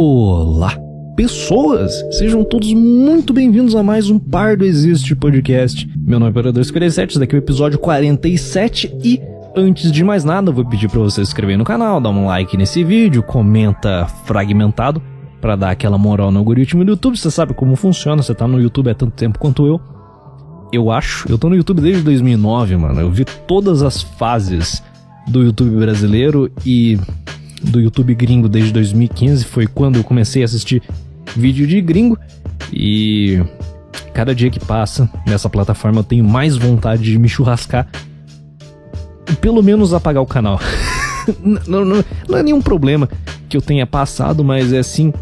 Olá, pessoas! Sejam todos muito bem-vindos a mais um Pardo Existe podcast. Meu nome é Operador 57, esse daqui é o episódio 47 e antes de mais nada, eu vou pedir para você se inscrever no canal, dar um like nesse vídeo, comenta fragmentado para dar aquela moral no algoritmo do YouTube. Você sabe como funciona, você tá no YouTube há tanto tempo quanto eu. Eu acho, eu tô no YouTube desde 2009, mano. Eu vi todas as fases do YouTube brasileiro e do YouTube gringo desde 2015. Foi quando eu comecei a assistir vídeo de gringo. E cada dia que passa nessa plataforma eu tenho mais vontade de me churrascar. E pelo menos apagar o canal. não, não, não é nenhum problema que eu tenha passado, mas é assim.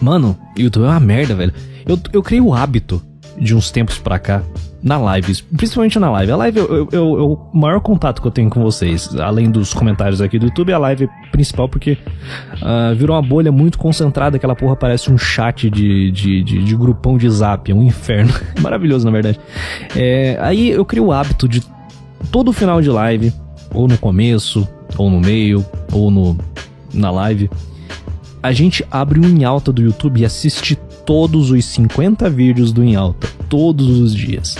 Mano, YouTube é uma merda, velho. Eu, eu criei o hábito de uns tempos pra cá na live, principalmente na live. A live é o maior contato que eu tenho com vocês, além dos comentários aqui do YouTube, é a live principal, porque uh, virou uma bolha muito concentrada, aquela porra parece um chat de, de, de, de grupão de zap, é um inferno. Maravilhoso, na verdade. É, aí eu crio o hábito de todo final de live, ou no começo, ou no meio, ou no, na live, a gente abre o Em Alta do YouTube e assiste todos os 50 vídeos do Em Alta, todos os dias.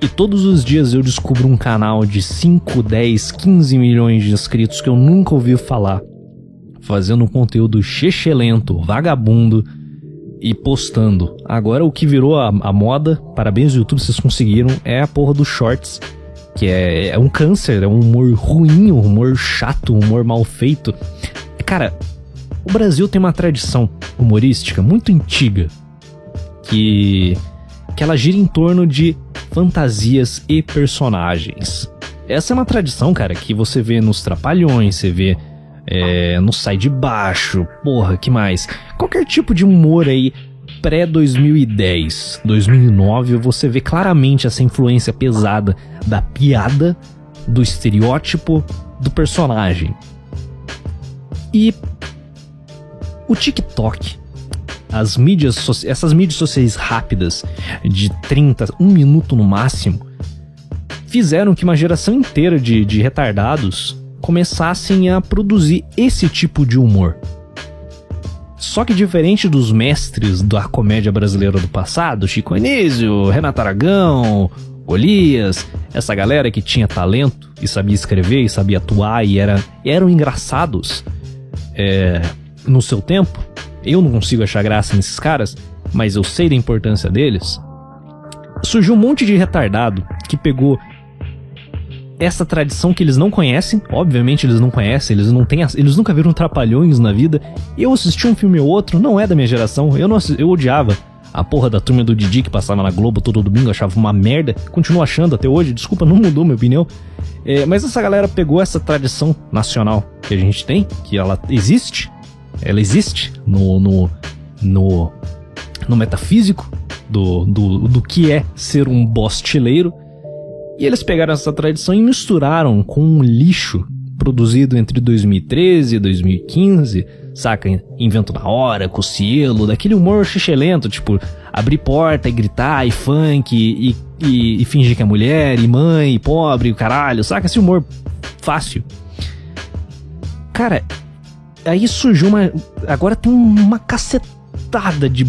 E todos os dias eu descubro um canal de 5, 10, 15 milhões de inscritos que eu nunca ouvi falar, fazendo um conteúdo chechelento, vagabundo e postando. Agora o que virou a, a moda, parabéns YouTube, vocês conseguiram, é a porra dos shorts, que é, é um câncer, é um humor ruim, um humor chato, um humor mal feito. Cara, o Brasil tem uma tradição humorística muito antiga que que ela gira em torno de fantasias e personagens. Essa é uma tradição, cara, que você vê nos Trapalhões, você vê é, no Sai de Baixo, porra, que mais? Qualquer tipo de humor aí pré-2010, 2009, você vê claramente essa influência pesada da piada, do estereótipo, do personagem. E o TikTok as mídias, essas mídias sociais rápidas, de 30, um minuto no máximo, fizeram que uma geração inteira de, de retardados começassem a produzir esse tipo de humor. Só que diferente dos mestres da comédia brasileira do passado, Chico Anísio, Renato Aragão, Golias, essa galera que tinha talento e sabia escrever e sabia atuar e era, eram engraçados é, no seu tempo, eu não consigo achar graça nesses caras, mas eu sei da importância deles. Surgiu um monte de retardado que pegou essa tradição que eles não conhecem, obviamente eles não conhecem, eles não têm, eles nunca viram trapalhões na vida. Eu assisti um filme ou outro, não é da minha geração, eu não eu odiava a porra da turma do Didi que passava na Globo todo domingo, achava uma merda, continuo achando até hoje, desculpa, não mudou minha opinião. É, mas essa galera pegou essa tradição nacional que a gente tem, que ela existe, ela existe no, no, no, no metafísico do, do, do que é ser um bostileiro. E eles pegaram essa tradição e misturaram com um lixo produzido entre 2013 e 2015, saca? Invento na hora, com cielo, daquele humor xixelento, tipo, abrir porta e gritar, e funk, e, e, e fingir que é mulher, e mãe, e pobre, e caralho, saca? Esse humor fácil. Cara, aí surgiu uma. Agora tem uma cacetada de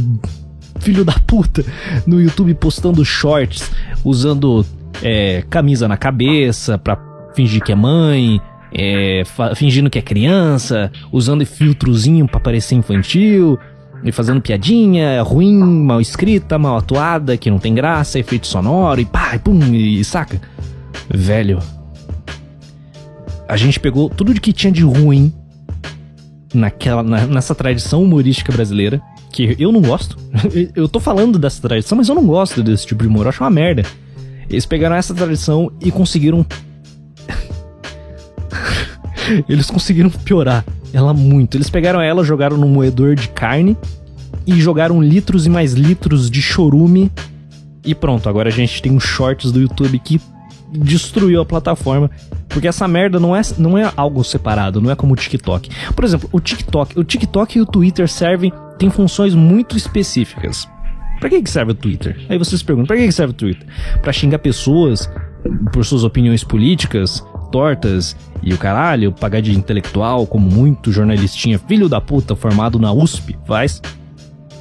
filho da puta no YouTube postando shorts, usando é, camisa na cabeça pra fingir que é mãe, é, fingindo que é criança, usando filtrozinho pra parecer infantil, e fazendo piadinha ruim, mal escrita, mal atuada, que não tem graça, efeito sonoro, e pá, e pum, e saca? Velho. A gente pegou tudo de que tinha de ruim naquela, na, nessa tradição humorística brasileira, que eu não gosto. eu tô falando dessa tradição, mas eu não gosto desse tipo de humor, eu acho uma merda. Eles pegaram essa tradição e conseguiram. Eles conseguiram piorar ela muito. Eles pegaram ela, jogaram no moedor de carne e jogaram litros e mais litros de chorume. E pronto, agora a gente tem os shorts do YouTube que destruiu a plataforma. Porque essa merda não é, não é algo separado, não é como o TikTok. Por exemplo, o TikTok, o TikTok e o Twitter servem, têm funções muito específicas. Pra que, que serve o Twitter? Aí vocês perguntam, pra que, que serve o Twitter? Pra xingar pessoas por suas opiniões políticas, tortas e o caralho, pagar de intelectual, como muito jornalistinha filho da puta formado na USP faz.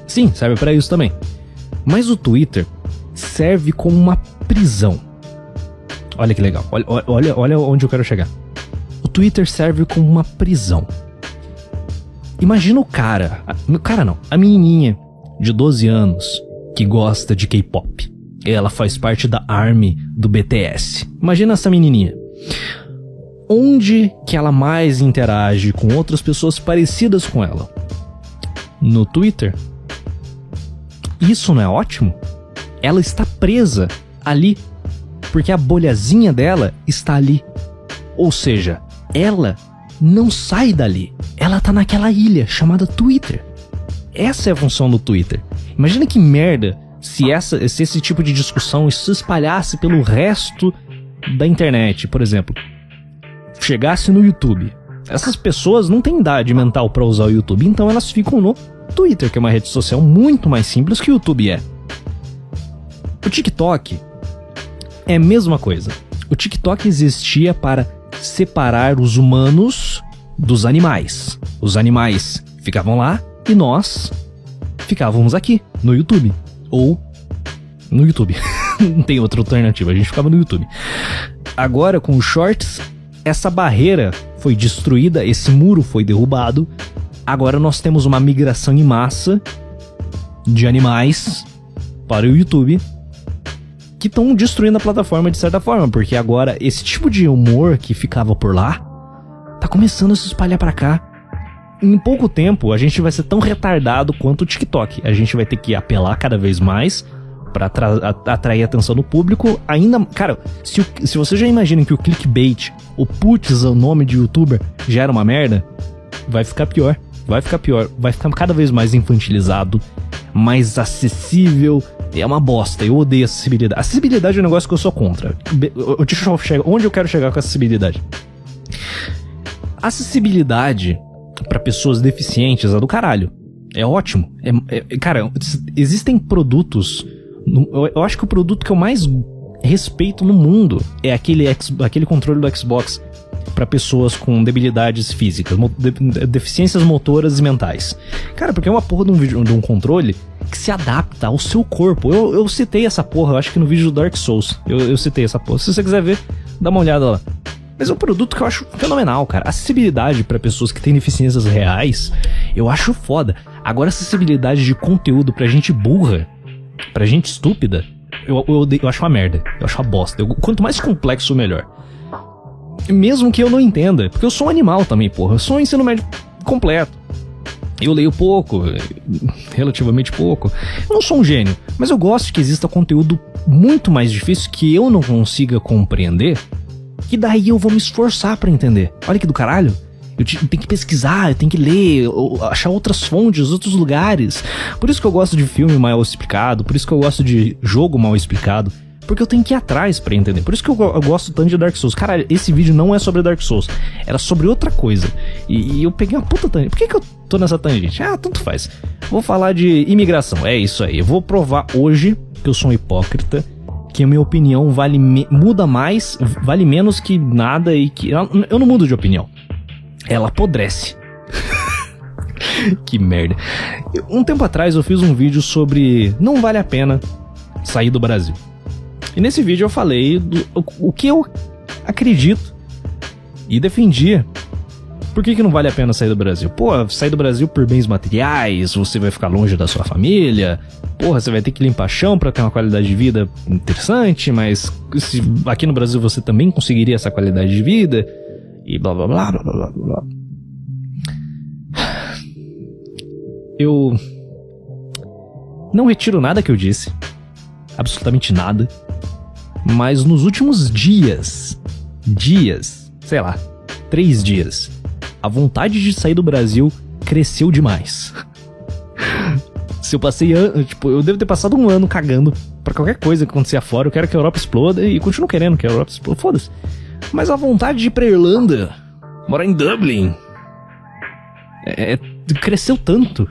Sim, serve para isso também. Mas o Twitter serve como uma prisão. Olha que legal. Olha, olha, olha onde eu quero chegar. O Twitter serve como uma prisão. Imagina o cara, o cara não, a menininha de 12 anos que gosta de K-pop. Ela faz parte da ARMY do BTS. Imagina essa menininha. Onde que ela mais interage com outras pessoas parecidas com ela? No Twitter. Isso não é ótimo? Ela está presa ali porque a bolhazinha dela está ali. Ou seja, ela não sai dali. Ela tá naquela ilha chamada Twitter. Essa é a função do Twitter. Imagina que merda se, essa, se esse tipo de discussão se espalhasse pelo resto da internet, por exemplo. Chegasse no YouTube. Essas pessoas não têm idade mental para usar o YouTube, então elas ficam no Twitter, que é uma rede social muito mais simples que o YouTube é. O TikTok é a mesma coisa. O TikTok existia para separar os humanos dos animais. Os animais ficavam lá e nós ficávamos aqui, no YouTube. Ou no YouTube. Não tem outra alternativa, a gente ficava no YouTube. Agora, com os shorts, essa barreira foi destruída, esse muro foi derrubado. Agora nós temos uma migração em massa de animais para o YouTube que estão destruindo a plataforma de certa forma, porque agora esse tipo de humor que ficava por lá tá começando a se espalhar para cá. Em pouco tempo, a gente vai ser tão retardado quanto o TikTok. A gente vai ter que apelar cada vez mais para atrair atenção do público. Ainda, cara, se, se você já imagina que o clickbait, o putz, o nome de youtuber, já era uma merda, vai ficar pior. Vai ficar pior. Vai ficar cada vez mais infantilizado, mais acessível é uma bosta. Eu odeio acessibilidade. Acessibilidade é um negócio que eu sou contra. Deixa eu chegar. Onde eu quero chegar com acessibilidade? Acessibilidade para pessoas deficientes é do caralho. É ótimo. É, é, cara, existem produtos. Eu, acho que o produto que eu mais respeito no mundo é aquele, aquele controle do Xbox para pessoas com debilidades físicas, deficiências motoras e mentais. Cara, porque é uma porra de um, de um controle que se adapta ao seu corpo. Eu, eu citei essa porra, eu acho que no vídeo do Dark Souls. Eu, eu citei essa porra. Se você quiser ver, dá uma olhada lá. Mas é um produto que eu acho fenomenal, cara. Acessibilidade para pessoas que têm deficiências reais, eu acho foda. Agora, acessibilidade de conteúdo pra gente burra, pra gente estúpida, eu, eu, eu acho uma merda. Eu acho uma bosta. Eu, quanto mais complexo, melhor. Mesmo que eu não entenda. Porque eu sou um animal também, porra. Eu sou um ensino médio completo. Eu leio pouco, relativamente pouco. Eu não sou um gênio, mas eu gosto que exista conteúdo muito mais difícil que eu não consiga compreender, que daí eu vou me esforçar para entender. Olha que do caralho. Eu tenho que pesquisar, eu tenho que ler, achar outras fontes, outros lugares. Por isso que eu gosto de filme mal explicado, por isso que eu gosto de jogo mal explicado. Porque eu tenho que ir atrás para entender. Por isso que eu, eu, gosto tanto de Dark Souls. Cara, esse vídeo não é sobre Dark Souls. Era sobre outra coisa. E, e eu peguei uma puta tangente. Por que, que eu tô nessa tangente? Ah, tanto faz. Vou falar de imigração. É isso aí. Eu vou provar hoje que eu sou um hipócrita. Que a minha opinião vale muda mais, vale menos que nada e que. Eu não mudo de opinião. Ela apodrece. que merda. Um tempo atrás eu fiz um vídeo sobre não vale a pena sair do Brasil. E nesse vídeo eu falei do, o, o que eu acredito e defendia. Por que, que não vale a pena sair do Brasil? Pô, sair do Brasil por bens materiais, você vai ficar longe da sua família. Porra, você vai ter que limpar chão para ter uma qualidade de vida interessante, mas se aqui no Brasil você também conseguiria essa qualidade de vida e blá blá blá blá blá blá. Eu não retiro nada que eu disse. Absolutamente nada. Mas nos últimos dias, dias, sei lá, três dias, a vontade de sair do Brasil cresceu demais. Se eu passei tipo, eu devo ter passado um ano cagando para qualquer coisa que acontecia fora. Eu quero que a Europa exploda e continuo querendo que a Europa exploda. Foda-se. Mas a vontade de ir pra Irlanda, morar em Dublin, é, é cresceu tanto.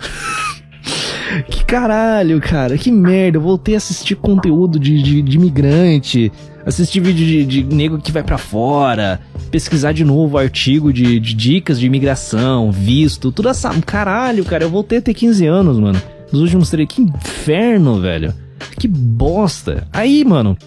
Que caralho, cara, que merda. Eu voltei a assistir conteúdo de, de, de imigrante, assistir vídeo de, de que vai para fora, pesquisar de novo artigo de, de dicas de imigração, visto, tudo essa. Caralho, cara, eu voltei a ter 15 anos, mano. Nos últimos três. Que inferno, velho. Que bosta. Aí, mano,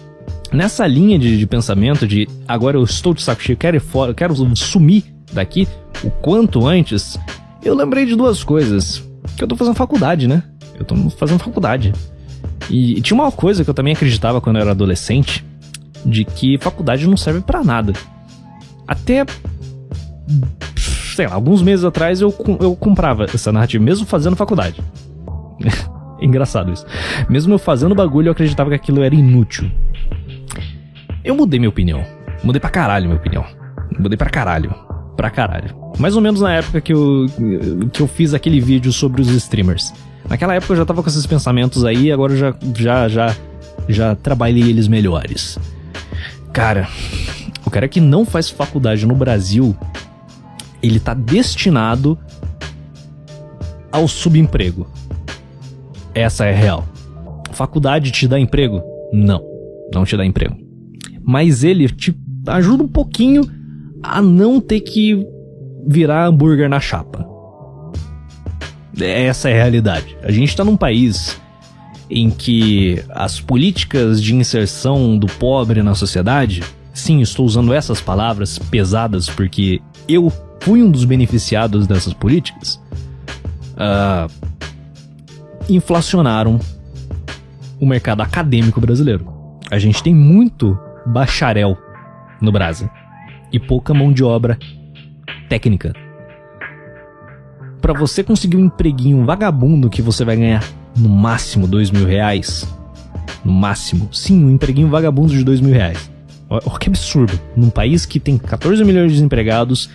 nessa linha de, de, pensamento de agora eu estou de saco cheio, quero ir fora, quero sumir daqui o quanto antes, eu lembrei de duas coisas. Que eu tô fazendo faculdade, né? Eu tô fazendo faculdade. E, e tinha uma coisa que eu também acreditava quando eu era adolescente, de que faculdade não serve para nada. Até sei lá, alguns meses atrás eu, eu comprava essa narrativa, mesmo fazendo faculdade. Engraçado isso. Mesmo eu fazendo bagulho, eu acreditava que aquilo era inútil. Eu mudei minha opinião. Mudei pra caralho minha opinião. Mudei pra caralho. Pra caralho. Mais ou menos na época que eu, que eu fiz aquele vídeo sobre os streamers. Naquela época eu já tava com esses pensamentos aí, agora eu já, já, já, já trabalhei eles melhores. Cara, o cara que não faz faculdade no Brasil, ele tá destinado ao subemprego. Essa é real. Faculdade te dá emprego? Não, não te dá emprego. Mas ele te ajuda um pouquinho a não ter que virar hambúrguer na chapa. Essa é a realidade. A gente tá num país em que as políticas de inserção do pobre na sociedade, sim, estou usando essas palavras pesadas porque eu fui um dos beneficiados dessas políticas, uh, inflacionaram o mercado acadêmico brasileiro. A gente tem muito bacharel no Brasil e pouca mão de obra técnica. Para você conseguir um empreguinho vagabundo que você vai ganhar no máximo dois mil reais, no máximo, sim, um empreguinho vagabundo de dois mil reais. Olha que absurdo. Num país que tem 14 milhões de desempregados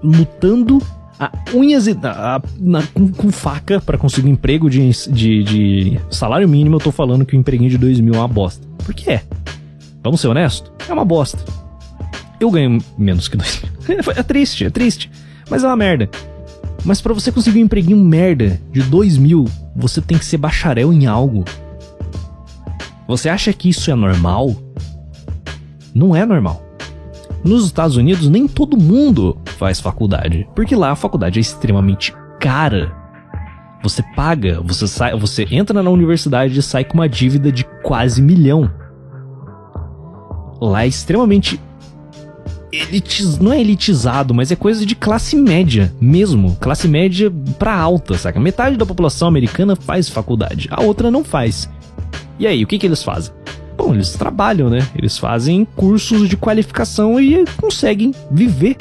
lutando a unhas e a, na, com, com, faca para conseguir emprego de, de, de, salário mínimo, eu tô falando que o empreguinho de 2 mil é uma bosta. Por que é? Vamos ser honestos? É uma bosta. Eu ganho menos que 2 mil. É triste, é triste. Mas é uma merda. Mas para você conseguir um empreguinho merda de 2 mil, você tem que ser bacharel em algo. Você acha que isso é normal? Não é normal. Nos Estados Unidos, nem todo mundo faz faculdade, porque lá a faculdade é extremamente cara. Você paga, você sai, você entra na universidade e sai com uma dívida de quase milhão. Lá é extremamente elitiz, não é elitizado, mas é coisa de classe média mesmo, classe média pra alta, saca? Metade da população americana faz faculdade, a outra não faz. E aí, o que que eles fazem? Bom, eles trabalham, né? Eles fazem cursos de qualificação e conseguem viver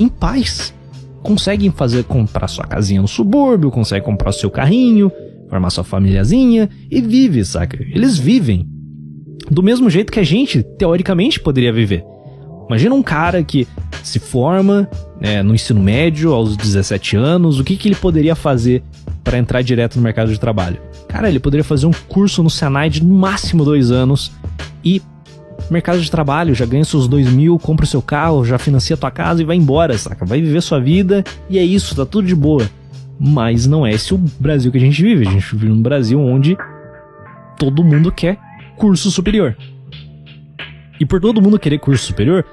em paz. Conseguem fazer comprar sua casinha no subúrbio, conseguem comprar seu carrinho, formar sua famíliazinha e vive, saca? Eles vivem. Do mesmo jeito que a gente, teoricamente, poderia viver. Imagina um cara que se forma né, no ensino médio aos 17 anos, o que, que ele poderia fazer para entrar direto no mercado de trabalho? Cara, ele poderia fazer um curso no Senai de no máximo dois anos e mercado de trabalho, já ganha seus dois mil, compra o seu carro, já financia tua casa e vai embora, saca? Vai viver sua vida e é isso, tá tudo de boa. Mas não é esse o Brasil que a gente vive. A gente vive num Brasil onde todo mundo quer curso superior. E por todo mundo querer curso superior,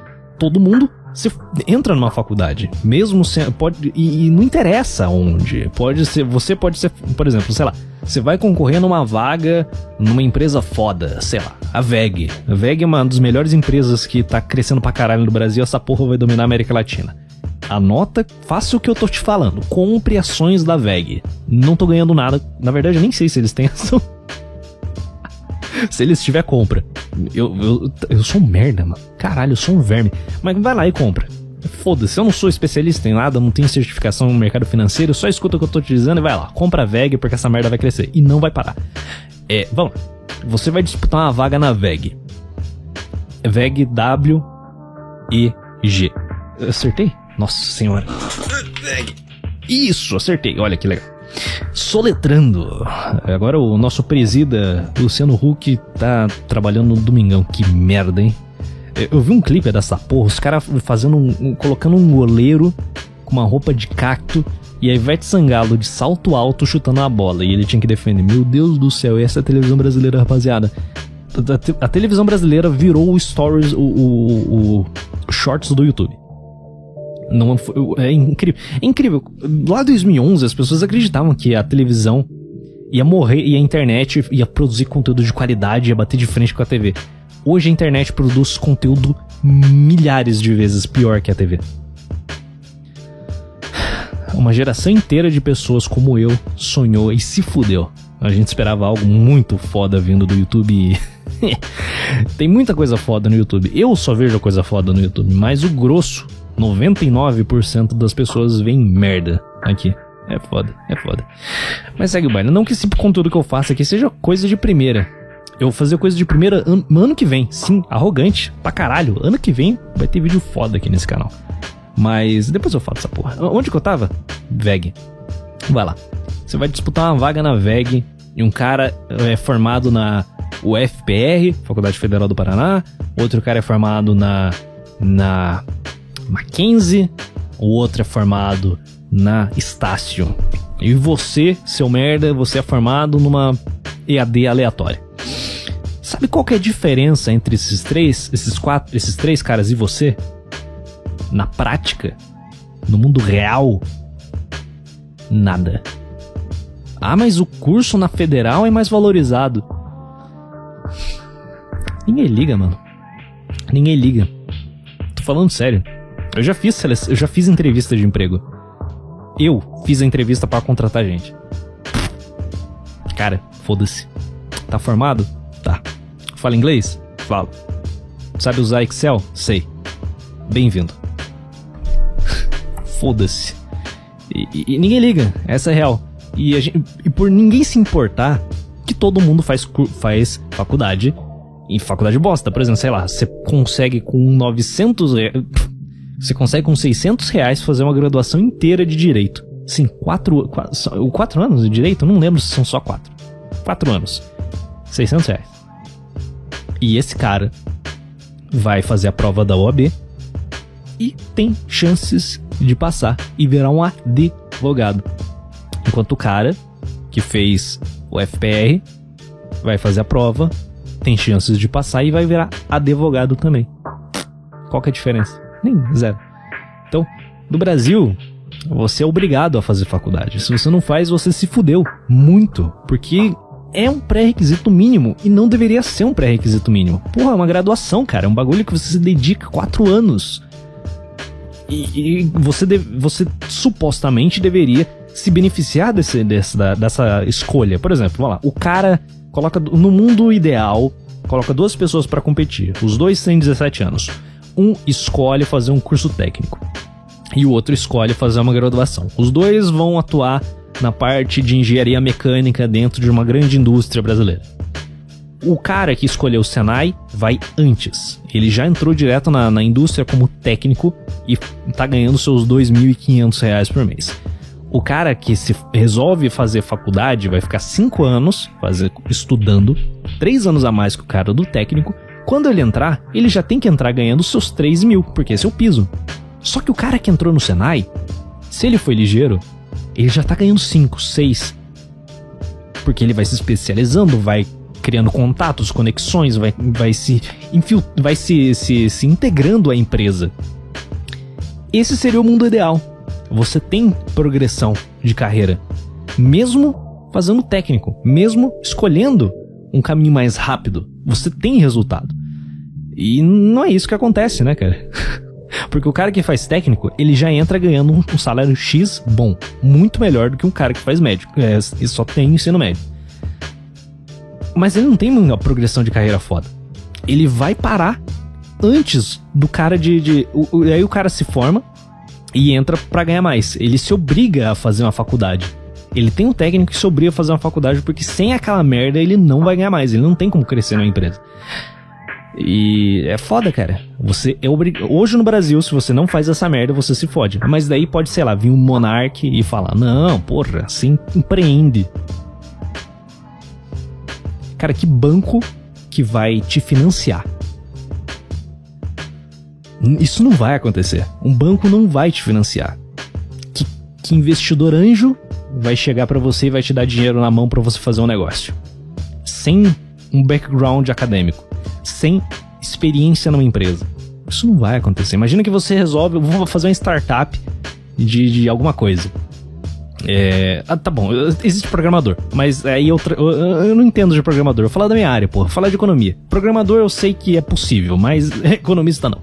todo mundo você entra numa faculdade, mesmo se, pode e, e, não interessa onde. Pode ser, você pode ser, por exemplo, sei lá, você vai concorrer numa vaga numa empresa foda, sei lá, a VEG. A VEG é uma das melhores empresas que tá crescendo pra caralho no Brasil, essa porra vai dominar a América Latina. Anota, faça o que eu tô te falando. Compre ações da VEG. Não tô ganhando nada. Na verdade, eu nem sei se eles têm ação. se eles tiver compra. Eu, eu, eu sou um merda, mano. Caralho, eu sou um verme. Mas vai lá e compra. Foda-se, eu não sou especialista em nada, não tenho certificação no mercado financeiro, só escuta o que eu tô te dizendo e vai lá, compra a VEG porque essa merda vai crescer. E não vai parar. É, vamos lá. Você vai disputar uma vaga na VEG. VEG W E G. Acertei? Nossa senhora. VEG. Isso, acertei. Olha que legal. Soletrando. Agora o nosso presida, Luciano Huck, tá trabalhando no Domingão. Que merda, hein? Eu vi um clipe dessa porra, os caras fazendo um, um, colocando um goleiro com uma roupa de cacto e a Ivete Sangalo de salto alto chutando a bola. E ele tinha que defender. Meu Deus do céu, essa é a televisão brasileira, rapaziada. a, a, televisão brasileira virou o stories, o, o, o shorts do YouTube. Não, é incrível. É incrível. Lá em 2011, as pessoas acreditavam que a televisão ia morrer e a internet ia produzir conteúdo de qualidade, ia bater de frente com a TV. Hoje a internet produz conteúdo milhares de vezes pior que a TV. Uma geração inteira de pessoas como eu sonhou e se fudeu. A gente esperava algo muito foda vindo do YouTube e Tem muita coisa foda no YouTube. Eu só vejo coisa foda no YouTube, mas o grosso, 99% das pessoas veem merda aqui. É foda, é foda. Mas segue o baile. Não que esse conteúdo que eu faço aqui seja coisa de primeira. Eu vou fazer coisa de primeira an ano que vem. Sim, arrogante. Pra caralho. Ano que vem vai ter vídeo foda aqui nesse canal. Mas depois eu falo dessa porra. Onde que eu tava? VEG. Vai lá. Você vai disputar uma vaga na VEG e um cara é formado na o FPR, Faculdade Federal do Paraná, outro cara é formado na, na Mackenzie, o outro é formado na Estácio. E você, seu merda, você é formado numa EAD aleatória. Sabe qual que é a diferença entre esses três, esses quatro, esses três caras e você? Na prática, no mundo real, nada. Ah, mas o curso na federal é mais valorizado. Ninguém liga, mano. Ninguém liga. Tô falando sério. Eu já fiz eu já fiz entrevista de emprego. Eu fiz a entrevista para contratar gente. Cara, foda-se. Tá formado? Tá. Fala inglês? Falo. Sabe usar Excel? Sei. Bem-vindo. foda-se. E, e, e, ninguém liga, essa é real. E, gente, e por ninguém se importar que todo mundo faz, faz faculdade em faculdade bosta, por exemplo, sei lá, você consegue com 900 reais, você consegue com 600 reais fazer uma graduação inteira de direito. Sim, quatro, quatro, quatro anos de direito? não lembro se são só quatro. Quatro anos. 600 reais. E esse cara vai fazer a prova da OAB e tem chances de passar e virar um advogado. Enquanto o cara que fez o FPR vai fazer a prova tem chances de passar e vai virar advogado também. Qual que é a diferença? Nem zero. Então, no Brasil, você é obrigado a fazer faculdade. Se você não faz, você se fudeu muito, porque é um pré-requisito mínimo e não deveria ser um pré-requisito mínimo. Porra, é uma graduação, cara, é um bagulho que você se dedica quatro anos. E, e você, deve, você supostamente deveria se beneficiar desse, desse, dessa escolha. Por exemplo, vamos lá, o cara coloca no mundo ideal, coloca duas pessoas para competir. Os dois têm 17 anos. Um escolhe fazer um curso técnico e o outro escolhe fazer uma graduação. Os dois vão atuar na parte de engenharia mecânica dentro de uma grande indústria brasileira. O cara que escolheu o Senai vai antes. Ele já entrou direto na, na indústria como técnico e tá ganhando seus R$ 2.500 por mês. O cara que se resolve fazer faculdade vai ficar cinco anos fazer, estudando, três anos a mais que o cara do técnico. Quando ele entrar, ele já tem que entrar ganhando seus 3 mil, porque esse é o piso. Só que o cara que entrou no Senai, se ele foi ligeiro, ele já tá ganhando 5, 6. Porque ele vai se especializando, vai criando contatos, conexões, vai, vai se vai se, se, se integrando à empresa. Esse seria o mundo ideal você tem progressão de carreira, mesmo fazendo técnico, mesmo escolhendo um caminho mais rápido, você tem resultado. E não é isso que acontece, né, cara? Porque o cara que faz técnico, ele já entra ganhando um salário X bom, muito melhor do que um cara que faz médico, é, e só tem ensino médio. Mas ele não tem uma progressão de carreira foda. Ele vai parar antes do cara de. de o, o, aí o cara se forma, e entra para ganhar mais. Ele se obriga a fazer uma faculdade. Ele tem um técnico que se obriga a fazer uma faculdade porque sem aquela merda ele não vai ganhar mais. Ele não tem como crescer numa empresa. E é foda, cara. Você é obrig... Hoje no Brasil, se você não faz essa merda, você se fode. Mas daí pode, sei lá, vir um monarque e falar: Não, porra, você empreende. Cara, que banco que vai te financiar? Isso não vai acontecer. Um banco não vai te financiar. Que, que investidor anjo vai chegar para você e vai te dar dinheiro na mão para você fazer um negócio? Sem um background acadêmico, sem experiência numa empresa. Isso não vai acontecer. Imagina que você resolve, vou fazer uma startup de, de alguma coisa. É, ah, tá bom, existe programador, mas aí eu, eu, eu, não entendo de programador. Eu falar da minha área, porra, falar de economia. Programador eu sei que é possível, mas economista não.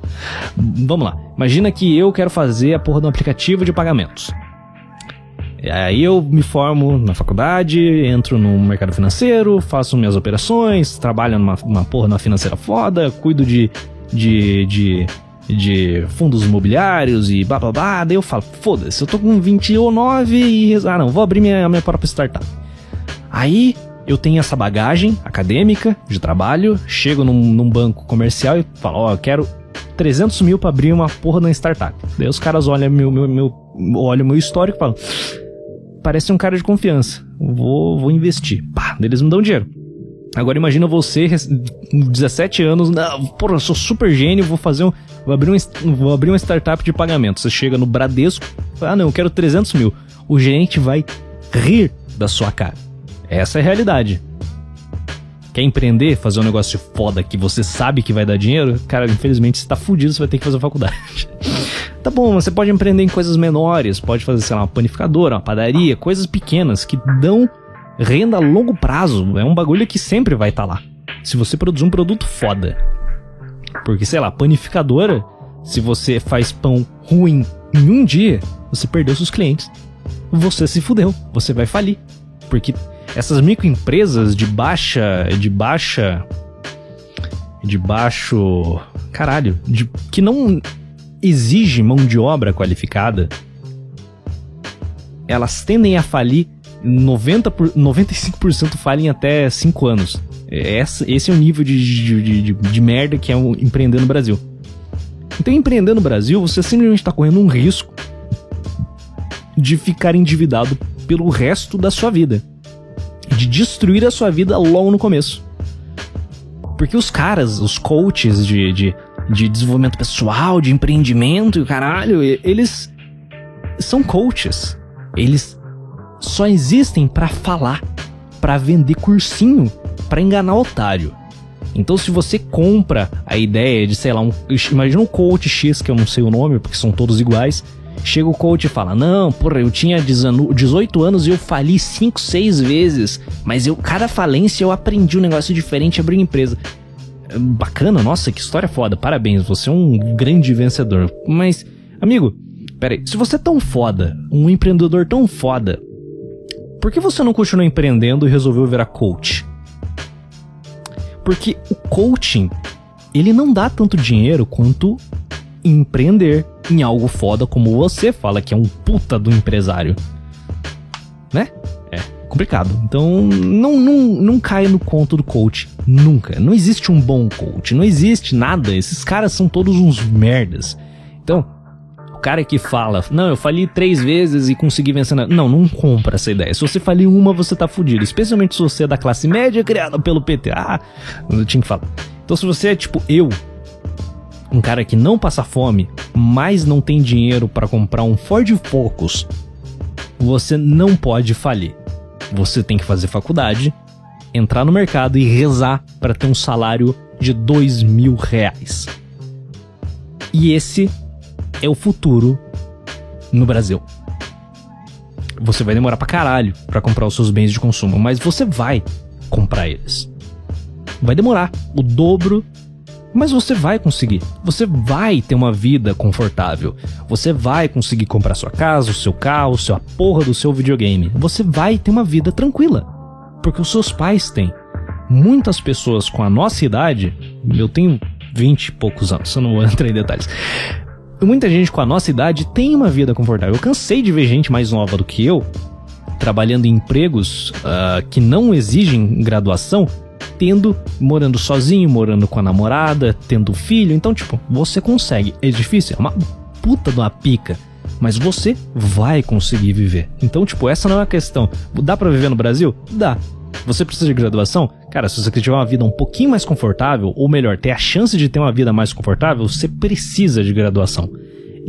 Vamos lá, imagina que eu quero fazer a porra de um aplicativo de pagamentos. Aí eu me formo na faculdade, entro no mercado financeiro, faço minhas operações, trabalho numa, numa porra numa financeira foda, cuido de, de, de de fundos imobiliários e blá blá blá. Daí eu falo, foda-se, eu tô com 29 e. Ah, não, vou abrir minha, minha própria startup. Aí eu tenho essa bagagem acadêmica de trabalho, chego num, num banco comercial e falo, ó, oh, eu quero 300 mil pra abrir uma porra na startup. Daí os caras olham meu, meu, meu, olham meu histórico e falam, parece um cara de confiança, vou, vou investir. Pá, eles me dão dinheiro. Agora imagina você, 17 anos, não, porra, eu sou super gênio, vou fazer um, vou abrir, um, vou abrir uma startup de pagamento. Você chega no Bradesco, ah não, eu quero 300 mil. O gerente vai rir da sua cara. Essa é a realidade. Quer empreender, fazer um negócio foda que você sabe que vai dar dinheiro? Cara, infelizmente você tá fudido, você vai ter que fazer faculdade. tá bom, você pode empreender em coisas menores, pode fazer, sei lá, uma panificadora, uma padaria, coisas pequenas que dão renda a longo prazo é um bagulho que sempre vai estar tá lá. Se você produzir um produto foda. Porque, sei lá, panificadora, se você faz pão ruim em um dia, você perdeu seus clientes. Você se fudeu, você vai falir. Porque essas microempresas de baixa. de baixa. de baixo. caralho. De, que não exige mão de obra qualificada, elas tendem a falir 90 por, 95% falem até 5 anos. Essa, esse é o nível de, de, de, de merda que é empreender no Brasil. Então, empreender no Brasil, você simplesmente está correndo um risco de ficar endividado pelo resto da sua vida. De destruir a sua vida logo no começo. Porque os caras, os coaches de, de, de desenvolvimento pessoal, de empreendimento e o caralho, eles são coaches. Eles só existem para falar, para vender cursinho, para enganar otário. Então, se você compra a ideia de, sei lá, um, imagina um coach X, que eu não sei o nome, porque são todos iguais. Chega o coach e fala: Não, porra, eu tinha 18 anos e eu fali 5, 6 vezes. Mas eu, cada falência eu aprendi um negócio diferente, abri uma empresa. Bacana, nossa, que história foda. Parabéns, você é um grande vencedor. Mas, amigo, peraí, se você é tão foda, um empreendedor tão foda, por que você não continuou empreendendo e resolveu virar coach? Porque o coaching, ele não dá tanto dinheiro quanto empreender em algo foda como você fala que é um puta do empresário. Né? Complicado. Então, não, não, não cai no conto do coach. Nunca. Não existe um bom coach. Não existe nada. Esses caras são todos uns merdas. Então, o cara que fala, não, eu falei três vezes e consegui vencer. Na... Não, não compra essa ideia. Se você falir uma, você tá fudido. Especialmente se você é da classe média criada pelo PT. Ah, eu tinha que falar. Então, se você é tipo eu, um cara que não passa fome, mas não tem dinheiro para comprar um Ford Focus, você não pode falir. Você tem que fazer faculdade, entrar no mercado e rezar para ter um salário de dois mil reais. E esse é o futuro no Brasil. Você vai demorar pra caralho pra comprar os seus bens de consumo, mas você vai comprar eles. Vai demorar o dobro, mas você vai conseguir. Você vai ter uma vida confortável. Você vai conseguir comprar sua casa, o seu carro, a porra do seu videogame. Você vai ter uma vida tranquila. Porque os seus pais têm. Muitas pessoas com a nossa idade, eu tenho 20 e poucos anos, eu não vou entrar em detalhes muita gente com a nossa idade tem uma vida confortável. Eu cansei de ver gente mais nova do que eu trabalhando em empregos uh, que não exigem graduação, tendo morando sozinho, morando com a namorada, tendo filho. Então, tipo, você consegue. É difícil, é uma puta de uma pica. Mas você vai conseguir viver. Então, tipo, essa não é uma questão. Dá para viver no Brasil? Dá. Você precisa de graduação? Cara, se você quer tiver uma vida um pouquinho mais confortável, ou melhor, ter a chance de ter uma vida mais confortável, você precisa de graduação.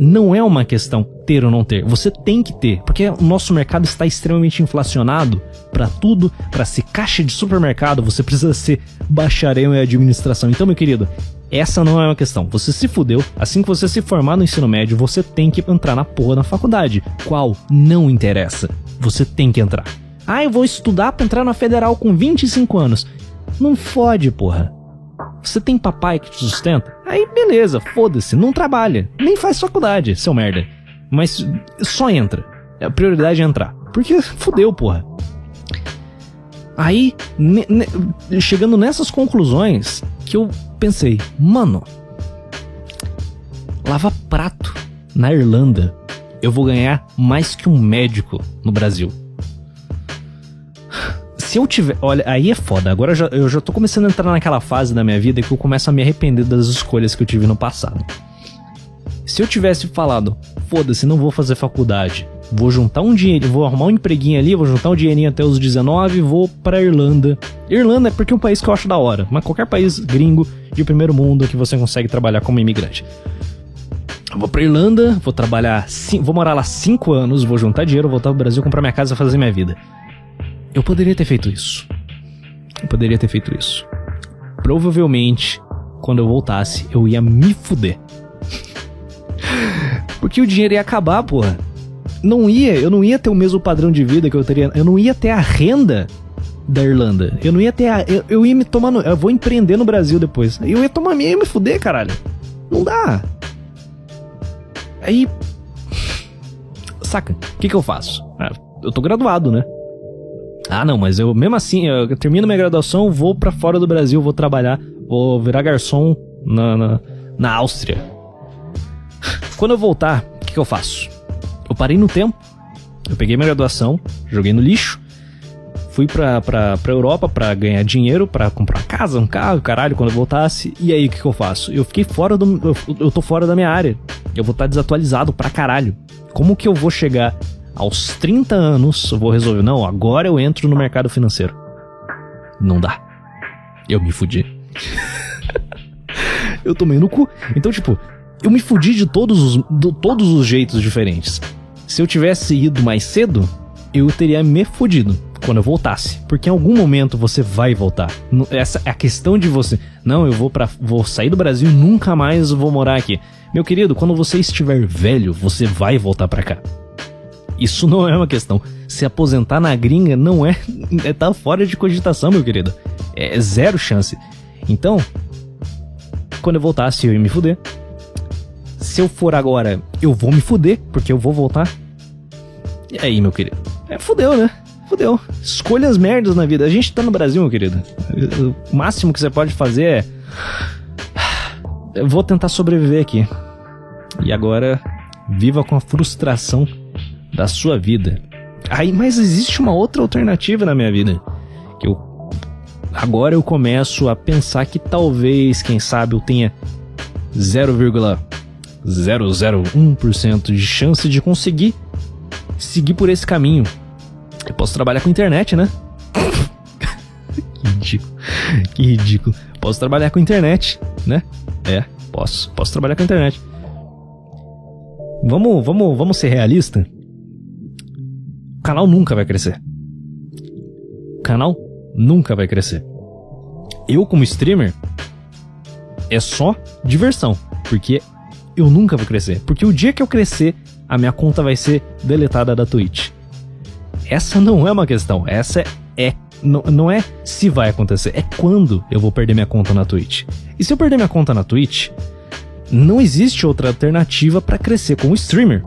Não é uma questão ter ou não ter. Você tem que ter, porque o nosso mercado está extremamente inflacionado para tudo. Para ser caixa de supermercado, você precisa ser bacharel em administração. Então, meu querido, essa não é uma questão. Você se fudeu. Assim que você se formar no ensino médio, você tem que entrar na porra da faculdade. Qual? Não interessa. Você tem que entrar. Ah, eu vou estudar pra entrar na federal com 25 anos. Não fode, porra. Você tem papai que te sustenta? Aí beleza, foda-se, não trabalha. Nem faz faculdade, seu merda. Mas só entra. A prioridade é entrar. Porque fudeu, porra. Aí, ne, ne, chegando nessas conclusões, que eu pensei, mano, lava prato na Irlanda, eu vou ganhar mais que um médico no Brasil se eu tiver. Olha, aí é foda. Agora eu já, eu já tô começando a entrar naquela fase da minha vida que eu começo a me arrepender das escolhas que eu tive no passado. Se eu tivesse falado, foda-se, não vou fazer faculdade, vou juntar um dinheiro, vou arrumar um empreguinho ali, vou juntar um dinheirinho até os 19, vou pra Irlanda. Irlanda é porque é um país que eu acho da hora, mas qualquer país gringo de primeiro mundo que você consegue trabalhar como imigrante. vou pra Irlanda, vou trabalhar, vou morar lá 5 anos, vou juntar dinheiro, voltar pro Brasil, comprar minha casa e fazer minha vida. Eu poderia ter feito isso. Eu poderia ter feito isso. Provavelmente, quando eu voltasse, eu ia me fuder. Porque o dinheiro ia acabar, porra. Não ia, eu não ia ter o mesmo padrão de vida que eu teria. Eu não ia ter a renda da Irlanda. Eu não ia ter a. Eu, eu ia me tomar. No, eu vou empreender no Brasil depois. Eu ia tomar minha e me fuder, caralho. Não dá. Aí. Saca? O que, que eu faço? Ah, eu tô graduado, né? Ah, não, mas eu mesmo assim, eu termino minha graduação, vou para fora do Brasil, vou trabalhar, vou virar garçom na, na, na Áustria. Quando eu voltar, o que, que eu faço? Eu parei no tempo, eu peguei minha graduação, joguei no lixo, fui pra, pra, pra Europa pra ganhar dinheiro, pra comprar uma casa, um carro, caralho, quando eu voltasse. E aí, o que, que eu faço? Eu fiquei fora do. Eu, eu tô fora da minha área. Eu vou estar tá desatualizado pra caralho. Como que eu vou chegar aos 30 anos, eu vou resolver, não, agora eu entro no mercado financeiro. Não dá. Eu me fudi. eu tomei no cu. Então, tipo, eu me fudi de todos os, de todos os jeitos diferentes. Se eu tivesse ido mais cedo, eu teria me fudido quando eu voltasse. Porque em algum momento você vai voltar. Essa é a questão de você. Não, eu vou para vou sair do Brasil nunca mais vou morar aqui. Meu querido, quando você estiver velho, você vai voltar para cá. Isso não é uma questão. Se aposentar na gringa não é. é tá fora de cogitação, meu querido. É zero chance. Então, quando eu voltasse, eu ia me fuder. Se eu for agora, eu vou me fuder, porque eu vou voltar. E aí, meu querido? É, fudeu, né? Fudeu. Escolhas merdas na vida. A gente tá no Brasil, meu querido. O máximo que você pode fazer é. Eu vou tentar sobreviver aqui. E agora, viva com a frustração da sua vida. Aí, mas existe uma outra alternativa na minha vida. Que eu agora eu começo a pensar que talvez, quem sabe, eu tenha 0,001% de chance de conseguir seguir por esse caminho. Eu posso trabalhar com internet, né? que ridículo. Que ridículo. Posso trabalhar com internet, né? É, posso. Posso trabalhar com internet. Vamos, vamos, vamos ser realistas? Canal nunca vai crescer. O canal nunca vai crescer. Eu, como streamer, é só diversão, porque eu nunca vou crescer. Porque o dia que eu crescer, a minha conta vai ser deletada da Twitch. Essa não é uma questão, essa é não, não é se vai acontecer, é quando eu vou perder minha conta na Twitch. E se eu perder minha conta na Twitch, não existe outra alternativa para crescer como streamer.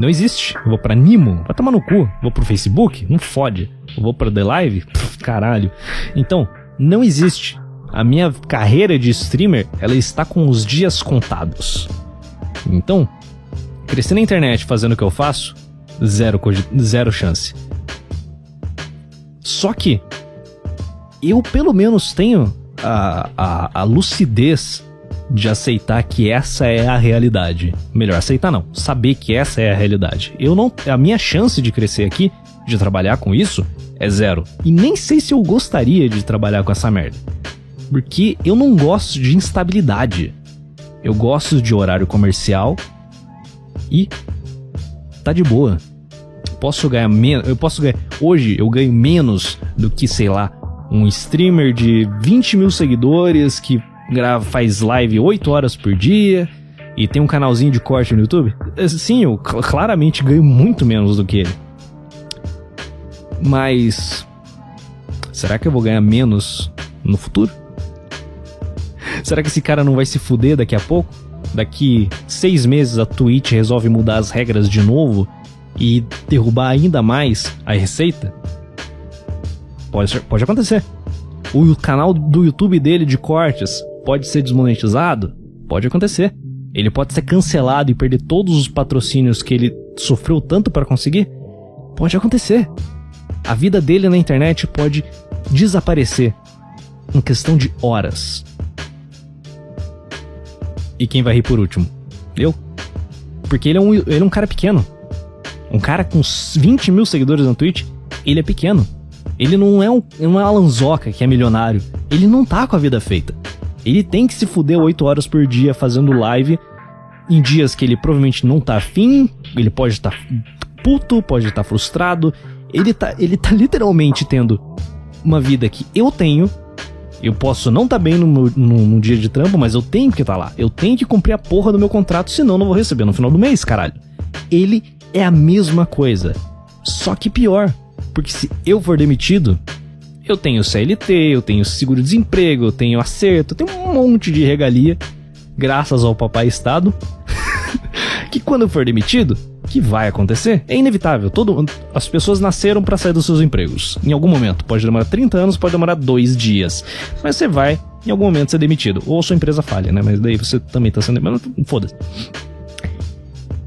Não existe. Eu vou pra Nimo, vai tomar no cu. Vou pro Facebook, não fode. Eu vou pra The Live, caralho. Então, não existe. A minha carreira de streamer, ela está com os dias contados. Então, crescer na internet fazendo o que eu faço, zero, zero chance. Só que, eu pelo menos tenho a, a, a lucidez de aceitar que essa é a realidade. Melhor aceitar não, saber que essa é a realidade. Eu não, a minha chance de crescer aqui, de trabalhar com isso, é zero. E nem sei se eu gostaria de trabalhar com essa merda. Porque eu não gosto de instabilidade. Eu gosto de horário comercial e tá de boa. Posso ganhar menos. Eu posso ganhar. Hoje eu ganho menos do que, sei lá, um streamer de 20 mil seguidores que grava, faz live 8 horas por dia e tem um canalzinho de corte no YouTube. Sim, eu claramente ganho muito menos do que ele. Mas. Será que eu vou ganhar menos no futuro? Será que esse cara não vai se fuder daqui a pouco? Daqui seis meses a Twitch resolve mudar as regras de novo e derrubar ainda mais a receita? Pode, pode acontecer. O canal do YouTube dele de cortes pode ser desmonetizado? Pode acontecer. Ele pode ser cancelado e perder todos os patrocínios que ele sofreu tanto para conseguir? Pode acontecer. A vida dele na internet pode desaparecer em questão de horas. E quem vai rir por último? Eu. Porque ele é um, ele é um cara pequeno. Um cara com 20 mil seguidores no Twitch, ele é pequeno. Ele não é um, é Alan Zoca, que é milionário. Ele não tá com a vida feita. Ele tem que se fuder 8 horas por dia fazendo live em dias que ele provavelmente não tá afim, ele pode estar tá puto, pode estar tá frustrado. Ele tá, ele tá literalmente tendo uma vida que eu tenho. Eu posso não estar tá bem no, no, no, dia de trampo, mas eu tenho que tá lá. Eu tenho que cumprir a porra do meu contrato, senão não vou receber no final do mês, caralho. Ele é a mesma coisa. Só que pior. Porque se eu for demitido, eu tenho CLT, eu tenho seguro-desemprego, eu tenho acerto, eu tenho um monte de regalia, graças ao papai Estado, que quando eu for demitido, que vai acontecer, é inevitável. Todo, as pessoas nasceram para sair dos seus empregos. Em algum momento. Pode demorar 30 anos, pode demorar dois dias. Mas você vai, em algum momento, ser demitido. Ou sua empresa falha, né? Mas daí você também tá sendo. Foda-se.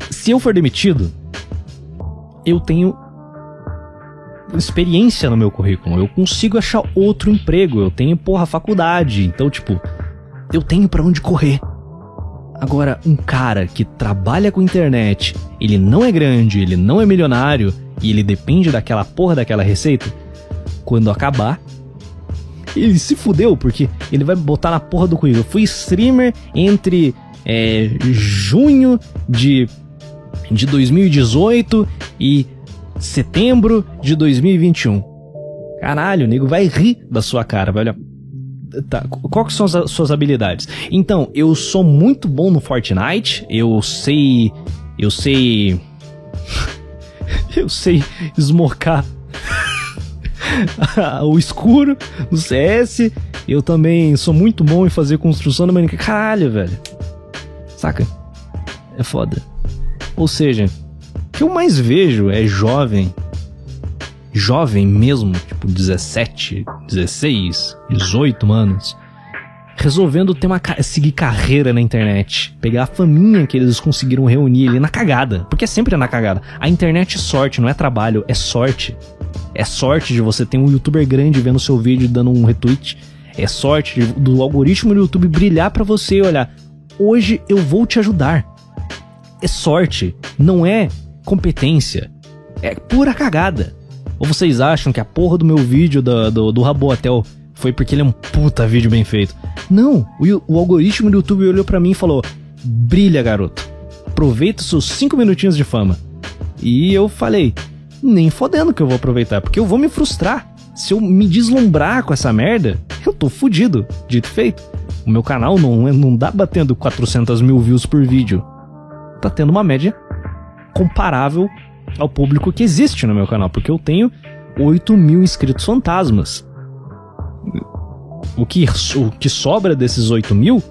Se eu for demitido, eu tenho experiência no meu currículo. Eu consigo achar outro emprego. Eu tenho, porra, faculdade. Então, tipo, eu tenho para onde correr. Agora, um cara que trabalha com internet, ele não é grande, ele não é milionário e ele depende daquela porra daquela receita, quando acabar, ele se fudeu, porque ele vai botar na porra do currículo. Eu fui streamer entre é, junho de, de 2018 e setembro de 2021. Caralho, o nego vai rir da sua cara, olhar. Tá, quais são as suas habilidades? Então, eu sou muito bom no Fortnite, eu sei. Eu sei. eu sei esmocar o escuro no CS. Eu também sou muito bom em fazer construção no Minecraft. Caralho, velho. Saca? É foda. Ou seja, que eu mais vejo é jovem, jovem mesmo, tipo 17, 16, 18 anos, resolvendo ter uma seguir carreira na internet, pegar a faminha que eles conseguiram reunir ali na cagada, porque é sempre na cagada. A internet é sorte, não é trabalho, é sorte. É sorte de você ter um youtuber grande vendo seu vídeo dando um retweet. É sorte do algoritmo do YouTube brilhar para você e olhar. Hoje eu vou te ajudar. É sorte, não é competência. É pura cagada. Ou vocês acham que a porra do meu vídeo do, do, do Rabotel foi porque ele é um puta vídeo bem feito? Não, o, o algoritmo do YouTube olhou para mim e falou: brilha, garoto. Aproveita seus 5 minutinhos de fama. E eu falei: nem fodendo que eu vou aproveitar, porque eu vou me frustrar. Se eu me deslumbrar com essa merda, eu tô fudido. Dito feito. O meu canal não, não dá batendo 400 mil views por vídeo. Tá tendo uma média comparável ao público que existe no meu canal, porque eu tenho 8 mil inscritos fantasmas. O que, o que sobra desses 8 mil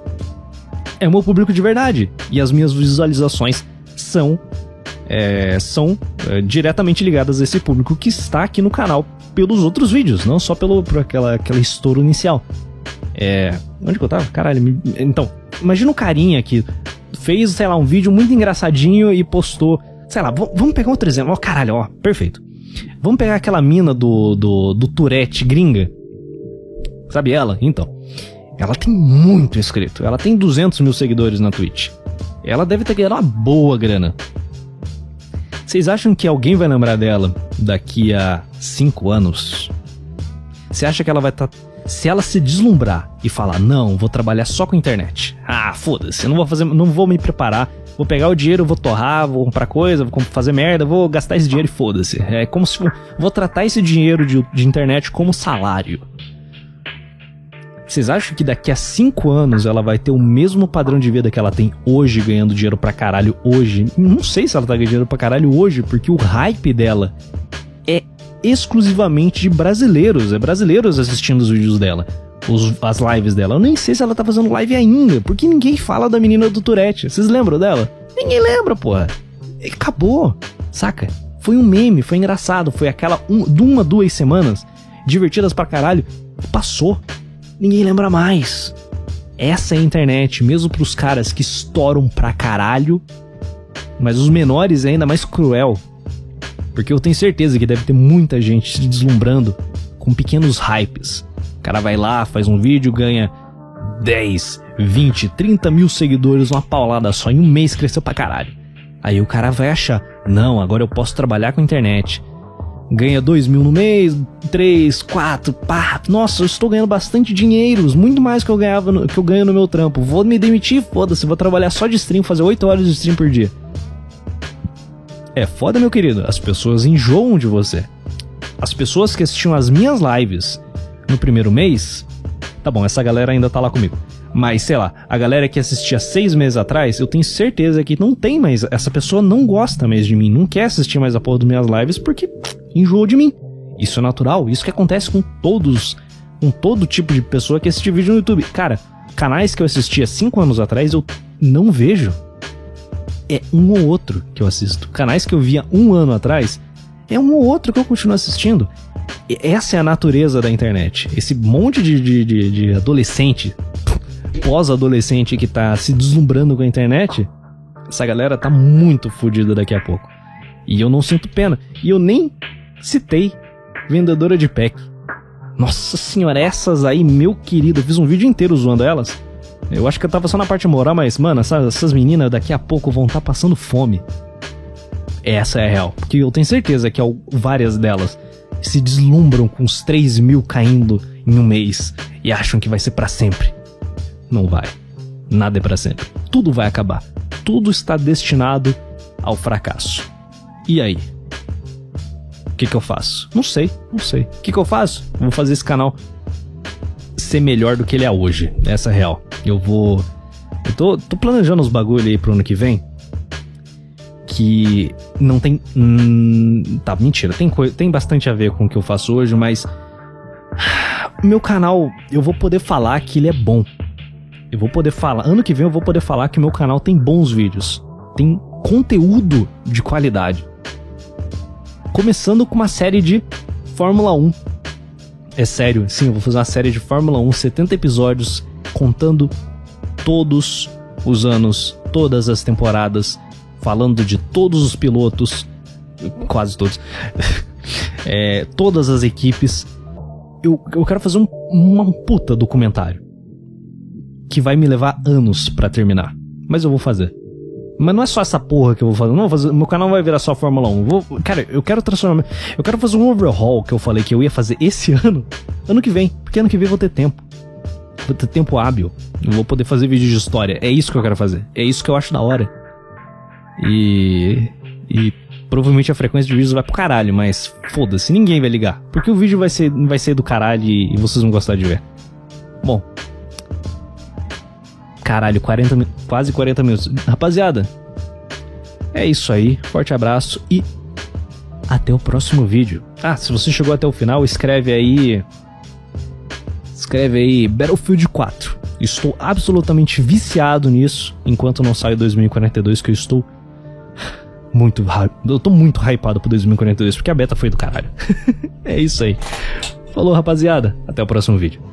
é o meu público de verdade. E as minhas visualizações são, é, são é, diretamente ligadas a esse público que está aqui no canal pelos outros vídeos, não só pelo, por aquela, aquela estouro inicial. É. Onde que eu tava? Caralho, então, imagina um carinha que fez, sei lá, um vídeo muito engraçadinho e postou Sei lá, vamos pegar outro exemplo. Ó, oh, caralho, ó, perfeito. Vamos pegar aquela mina do, do, do Tourette gringa. Sabe ela? Então. Ela tem muito inscrito. Ela tem 200 mil seguidores na Twitch. Ela deve ter ganhado uma boa grana. Vocês acham que alguém vai lembrar dela daqui a 5 anos? Você acha que ela vai estar. Tá... Se ela se deslumbrar e falar, não, vou trabalhar só com internet, Ah, foda-se, não vou fazer, não vou me preparar. Vou pegar o dinheiro, vou torrar, vou comprar coisa, vou fazer merda, vou gastar esse dinheiro e foda-se. É como se vou tratar esse dinheiro de, de internet como salário. Vocês acham que daqui a 5 anos ela vai ter o mesmo padrão de vida que ela tem hoje, ganhando dinheiro pra caralho hoje? Não sei se ela tá ganhando dinheiro pra caralho hoje, porque o hype dela é exclusivamente de brasileiros. É brasileiros assistindo os vídeos dela, os, as lives dela. Eu nem sei se ela tá fazendo live ainda, porque ninguém fala da menina do Tourette. Vocês lembram dela? Ninguém lembra, porra. E acabou, saca? Foi um meme, foi engraçado, foi aquela um, de uma, duas semanas divertidas pra caralho. Passou ninguém lembra mais. Essa é a internet, mesmo pros caras que estouram pra caralho, mas os menores é ainda mais cruel. Porque eu tenho certeza que deve ter muita gente se deslumbrando com pequenos hypes. O cara vai lá, faz um vídeo, ganha 10, 20, 30 mil seguidores, uma paulada só, em um mês cresceu pra caralho. Aí o cara vai achar, não, agora eu posso trabalhar com a internet ganha 2 mil no mês, 3, 4, pá. Nossa, eu estou ganhando bastante dinheiro, muito mais que eu ganhava no, que eu ganho no meu trampo. Vou me demitir, foda-se, vou trabalhar só de stream, fazer 8 horas de stream por dia. É foda, meu querido. As pessoas enjoam de você. As pessoas que assistiam as minhas lives no primeiro mês, tá bom, essa galera ainda tá lá comigo. Mas, sei lá, a galera que assistia seis meses atrás, eu tenho certeza que não tem mais. Essa pessoa não gosta mais de mim, não quer assistir mais a porra das minhas lives porque enjoou de mim. Isso é natural, isso que acontece com todos, com todo tipo de pessoa que assiste vídeo no YouTube. Cara, canais que eu assistia cinco anos atrás eu não vejo. É um ou outro que eu assisto. Canais que eu via um ano atrás, é um ou outro que eu continuo assistindo. Essa é a natureza da internet. Esse monte de, de, de, de adolescente pós-adolescente que tá se deslumbrando com a internet, essa galera tá muito fodida daqui a pouco. E eu não sinto pena. E eu nem citei vendedora de pack. Nossa senhora, essas aí, meu querido, eu fiz um vídeo inteiro zoando elas. Eu acho que eu tava só na parte moral, mas, mano, essas, essas meninas daqui a pouco vão estar tá passando fome. Essa é a real. Porque eu tenho certeza que várias delas se deslumbram com os 3 mil caindo em um mês e acham que vai ser para sempre. Não vai. Nada é para sempre. Tudo vai acabar. Tudo está destinado ao fracasso. E aí? O que, que eu faço? Não sei, não sei. O que, que eu faço? vou fazer esse canal ser melhor do que ele é hoje. Essa é real. Eu vou. Eu tô, tô planejando os bagulho aí pro ano que vem. Que não tem. Hum, tá, mentira. Tem, tem bastante a ver com o que eu faço hoje, mas. Meu canal, eu vou poder falar que ele é bom. Eu vou poder falar, ano que vem eu vou poder falar que meu canal tem bons vídeos, tem conteúdo de qualidade. Começando com uma série de Fórmula 1. É sério, sim, eu vou fazer uma série de Fórmula 1, 70 episódios, contando todos os anos, todas as temporadas, falando de todos os pilotos, quase todos, é, todas as equipes. Eu, eu quero fazer um, uma puta documentário que vai me levar anos para terminar. Mas eu vou fazer. Mas não é só essa porra que eu vou fazer. Não vou fazer. Meu canal vai virar só Fórmula 1. Vou, cara, eu quero transformar. Eu quero fazer um overhaul que eu falei que eu ia fazer esse ano. Ano que vem. Porque ano que vem eu vou ter tempo. Vou ter tempo hábil. Eu vou poder fazer vídeo de história. É isso que eu quero fazer. É isso que eu acho da hora. E. E provavelmente a frequência de vídeos vai pro caralho, mas foda-se, ninguém vai ligar. Porque o vídeo vai ser, vai ser do caralho e vocês vão gostar de ver. Bom, Caralho, 40, quase 40 minutos. Rapaziada, é isso aí. Forte abraço e até o próximo vídeo. Ah, se você chegou até o final, escreve aí. Escreve aí Battlefield 4. Estou absolutamente viciado nisso enquanto não sai 2042, que eu estou muito eu tô muito hypado pro 2042 porque a beta foi do caralho. é isso aí. Falou, rapaziada. Até o próximo vídeo.